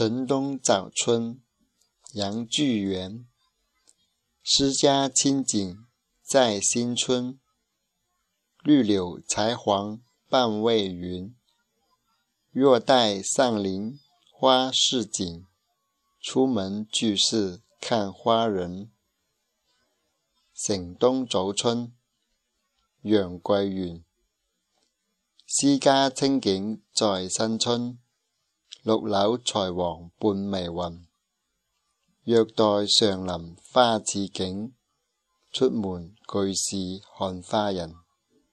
城东早春，杨巨源。诗家清景在新春，绿柳才黄半未匀。若待上林花似锦，出门俱是看花人。城东早春，杨归源。诗家清景在新春。六楼才王半未匀，若待上林花似景，出门俱是看花人。